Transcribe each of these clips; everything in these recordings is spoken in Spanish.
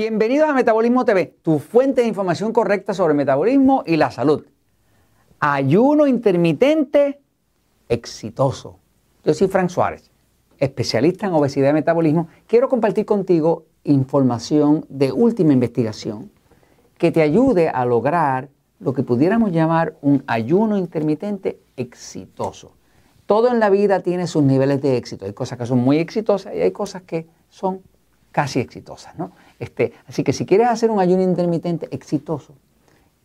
Bienvenidos a Metabolismo TV, tu fuente de información correcta sobre metabolismo y la salud. Ayuno intermitente exitoso. Yo soy Frank Suárez, especialista en obesidad y metabolismo. Quiero compartir contigo información de última investigación que te ayude a lograr lo que pudiéramos llamar un ayuno intermitente exitoso. Todo en la vida tiene sus niveles de éxito. Hay cosas que son muy exitosas y hay cosas que son casi exitosas. ¿no? Este, así que si quieres hacer un ayuno intermitente exitoso,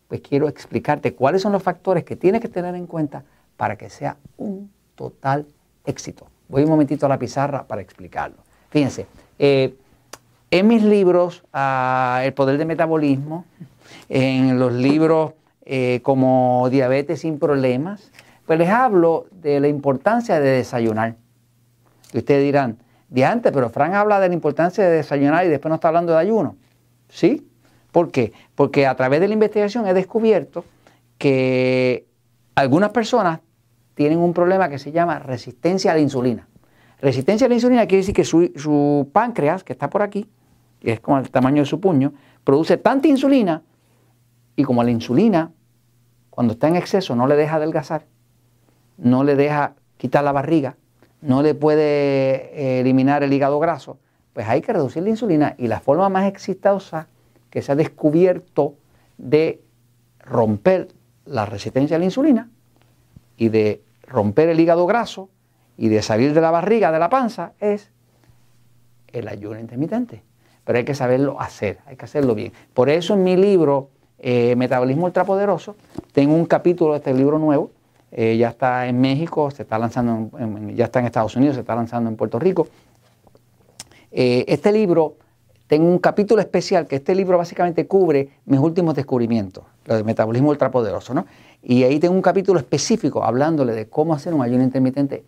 pues quiero explicarte cuáles son los factores que tienes que tener en cuenta para que sea un total éxito. Voy un momentito a la pizarra para explicarlo. Fíjense, eh, en mis libros, ah, El poder del metabolismo, en los libros eh, como Diabetes sin problemas, pues les hablo de la importancia de desayunar. Y ustedes dirán, de antes, pero Frank habla de la importancia de desayunar y después no está hablando de ayuno. ¿Sí? ¿Por qué? Porque a través de la investigación he descubierto que algunas personas tienen un problema que se llama resistencia a la insulina. Resistencia a la insulina quiere decir que su, páncreas, que está por aquí, que es como el tamaño de su puño, produce tanta insulina y como la insulina, cuando está en exceso, no le deja adelgazar, no le deja quitar la barriga, no le puede eh, eliminar el hígado graso, pues hay que reducir la insulina y la forma más exitosa que se ha descubierto de romper la resistencia a la insulina y de romper el hígado graso y de salir de la barriga, de la panza, es el ayuno intermitente. Pero hay que saberlo hacer, hay que hacerlo bien. Por eso en mi libro, eh, Metabolismo Ultrapoderoso, tengo un capítulo de este libro nuevo eh, ya está en México, se está lanzando, ya está en Estados Unidos, se está lanzando en Puerto Rico. Eh, este libro, tengo un capítulo especial que este libro básicamente cubre mis últimos descubrimientos, lo de metabolismo ultrapoderoso, ¿no? Y ahí tengo un capítulo específico hablándole de cómo hacer un ayuno intermitente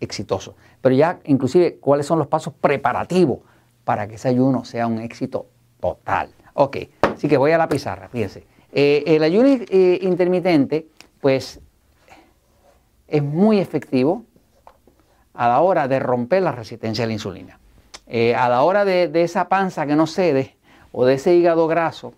exitoso. Pero ya inclusive cuáles son los pasos preparativos para que ese ayuno sea un éxito total. Ok, así que voy a la pizarra, fíjense. Eh, el ayuno intermitente, pues es muy efectivo a la hora de romper la resistencia a la insulina. Eh, a la hora de, esa panza que no cede, o de ese hígado graso,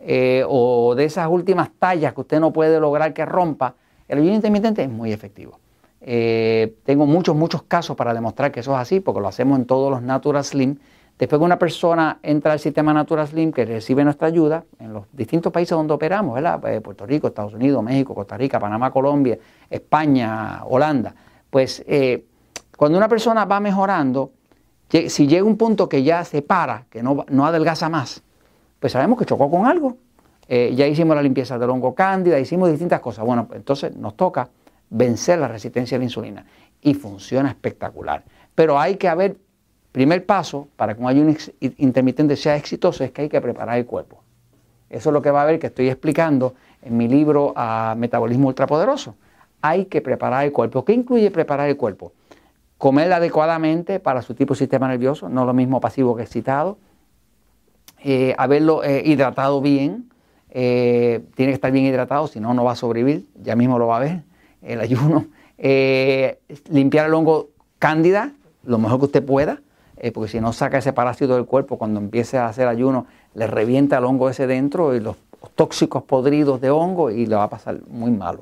eh, o de esas últimas tallas que usted no puede lograr que rompa, el ayuno intermitente es muy efectivo. Eh, tengo muchos, muchos casos para demostrar que eso es así, porque lo hacemos en todos los Natural Slim. Después que una persona entra al sistema Natural Slim, que recibe nuestra ayuda, en los distintos países donde operamos, ¿verdad? Eh, Puerto Rico, Estados Unidos, México, Costa Rica, Panamá, Colombia, España, Holanda, pues eh, cuando una persona va mejorando, si llega un punto que ya se para, que no, no adelgaza más, pues sabemos que chocó con algo. Eh, ya hicimos la limpieza del hongo cándida, hicimos distintas cosas. Bueno, pues entonces nos toca vencer la resistencia a la insulina y funciona espectacular. Pero hay que haber Primer paso para que un ayuno intermitente sea exitoso es que hay que preparar el cuerpo. Eso es lo que va a ver que estoy explicando en mi libro a Metabolismo Ultrapoderoso. Hay que preparar el cuerpo. ¿Qué incluye preparar el cuerpo? Comer adecuadamente para su tipo de sistema nervioso, no lo mismo pasivo que excitado. Eh, haberlo eh, hidratado bien. Eh, tiene que estar bien hidratado, si no, no va a sobrevivir. Ya mismo lo va a ver el ayuno. limpiar el hongo cándida, lo mejor que usted pueda eh, porque si no saca ese parásito del cuerpo, cuando empiece a hacer ayuno, le revienta el hongo ese dentro y los tóxicos podridos de hongo y le va a pasar muy malo.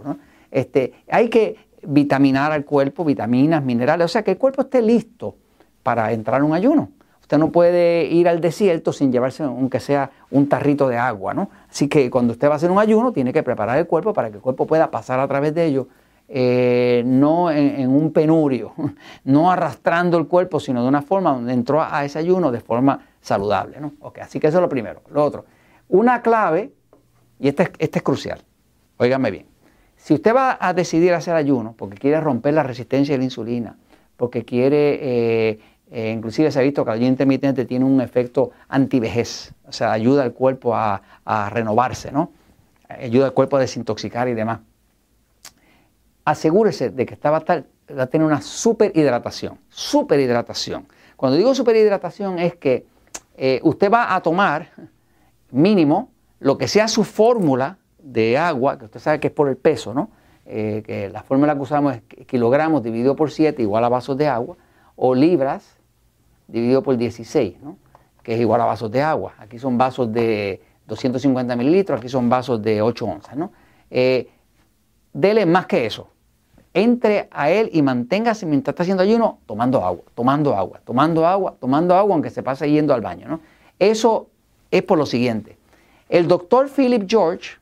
Este, hay que vitaminar al cuerpo, vitaminas, minerales, o sea, que el cuerpo esté listo para entrar en un ayuno. Usted no puede ir al desierto sin llevarse, aunque sea un tarrito de agua, ¿no? Así que cuando usted va a hacer un ayuno, tiene que preparar el cuerpo para que el cuerpo pueda pasar a través de ello eh, no en, un penurio, no arrastrando el cuerpo, sino de una forma donde entró a ese ayuno de forma saludable. ¿no? así que eso es lo primero. Lo otro, una clave, y esta es, este es crucial, óigame bien, si usted va a decidir hacer ayuno porque quiere romper la resistencia de la insulina, porque quiere, eh, eh, inclusive se ha visto que el ayuno intermitente tiene un efecto antivejez, o sea, ayuda al cuerpo a, a renovarse, ¿no? ayuda al cuerpo a desintoxicar y demás asegúrese de que esta va a, tener una superhidratación. Superhidratación. Cuando digo superhidratación es que eh, usted va a tomar mínimo lo que sea su fórmula de agua, que usted sabe que es por el peso, ¿no? Eh, que la fórmula que usamos es kilogramos dividido por 7 igual a vasos de agua, o libras dividido por 16, ¿no? que es igual a vasos de agua. Aquí son vasos de 250 mililitros, aquí son vasos de 8 onzas, ¿no? Eh, dele más que eso. Entre a él y manténgase mientras está haciendo ayuno tomando agua, tomando agua, tomando agua, tomando agua, aunque se pase yendo al baño. ¿no? Eso es por lo siguiente. El doctor Philip George,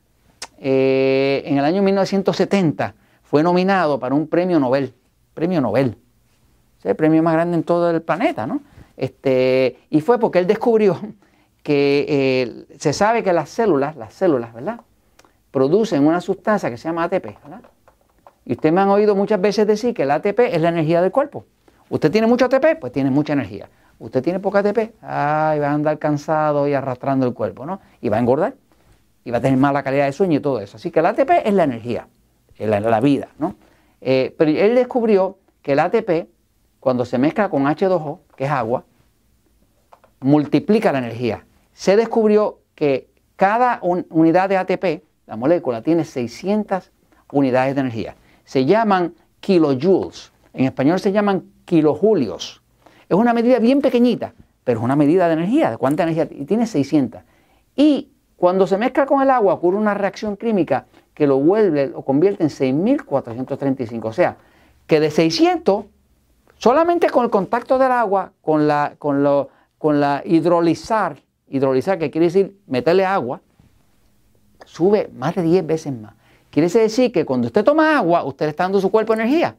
eh, en el año 1970, fue nominado para un premio Nobel. Premio Nobel. Es el premio más grande en todo el planeta, ¿no? Este, y fue porque él descubrió que eh, se sabe que las células, las células, ¿verdad? Producen una sustancia que se llama ATP, ¿verdad? Y ustedes me han oído muchas veces decir que el ATP es la energía del cuerpo. Usted tiene mucho ATP, pues tiene mucha energía. Usted tiene poca ATP, ay, va a andar cansado y arrastrando el cuerpo, ¿no? Y va a engordar. Y va a tener mala calidad de sueño y todo eso. Así que el ATP es la energía, es la, vida, ¿no? Eh, pero él descubrió que el ATP, cuando se mezcla con H2O, que es agua, multiplica la energía. Se descubrió que cada unidad de ATP, la molécula, tiene 600 unidades de energía. Se llaman kilojoules. En español se llaman kilojulios. Es una medida bien pequeñita, pero es una medida de energía, de cuánta energía, y tiene 600. Y cuando se mezcla con el agua ocurre una reacción química que lo vuelve, lo convierte en 6435. O sea, que de 600, solamente con el contacto del agua, con la, con lo, con la hidrolizar, hidrolizar que quiere decir meterle agua, sube más de 10 veces más. Quiere decir que cuando usted toma agua, usted le está dando su cuerpo energía.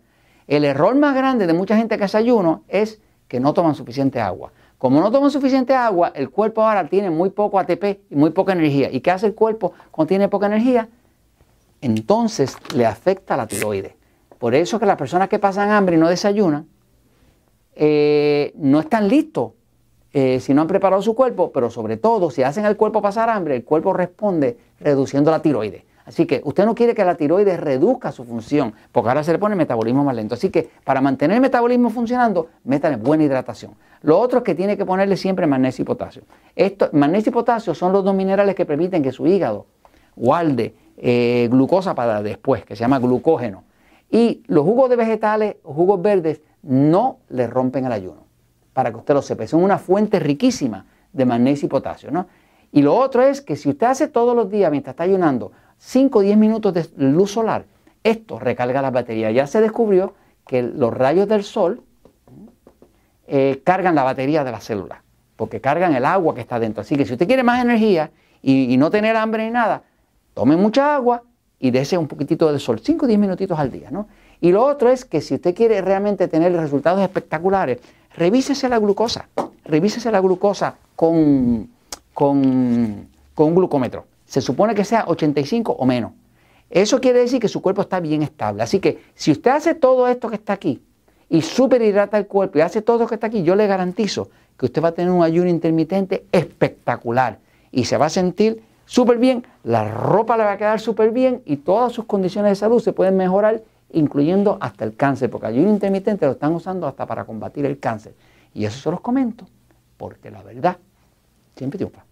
El error más grande de mucha gente que hace ayuno es que no toman suficiente agua. Como no toman suficiente agua, el cuerpo ahora tiene muy poco ATP y muy poca energía. ¿Y qué hace el cuerpo cuando tiene poca energía? Entonces le afecta la tiroides. Por eso que las personas que pasan hambre y no desayunan, eh, no están listos eh, si no han preparado su cuerpo, pero sobre todo si hacen al cuerpo pasar hambre, el cuerpo responde reduciendo la tiroides. Así que usted no quiere que la tiroides reduzca su función, porque ahora se le pone el metabolismo más lento. Así que para mantener el metabolismo funcionando, métale buena hidratación. Lo otro es que tiene que ponerle siempre magnesio y potasio. Esto, magnesio y potasio son los dos minerales que permiten que su hígado guarde eh, glucosa para después, que se llama glucógeno. Y los jugos de vegetales, jugos verdes, no le rompen el ayuno para que usted lo sepa. Son una fuente riquísima de magnesio y potasio. ¿no? Y lo otro es que si usted hace todos los días mientras está ayunando 5 o 10 minutos de luz solar, esto recarga las baterías. Ya se descubrió que los rayos del sol eh, cargan la batería de la célula, porque cargan el agua que está dentro. Así que si usted quiere más energía y, no tener hambre ni nada, tome mucha agua y dése un poquitito de sol, 5 o 10 minutitos al día. ¿no? Y lo otro es que si usted quiere realmente tener resultados espectaculares, revísese la glucosa, revísese la glucosa con, con, un glucómetro. Se supone que sea 85 o menos. Eso quiere decir que su cuerpo está bien estable. Así que si usted hace todo esto que está aquí y superhidrata el cuerpo y hace todo lo que está aquí, yo le garantizo que usted va a tener un ayuno intermitente espectacular y se va a sentir súper bien, la ropa le va a quedar súper bien y todas sus condiciones de salud se pueden mejorar incluyendo hasta el cáncer, porque ayuno intermitente lo están usando hasta para combatir el cáncer. Y eso se los comento, porque la verdad siempre triunfa.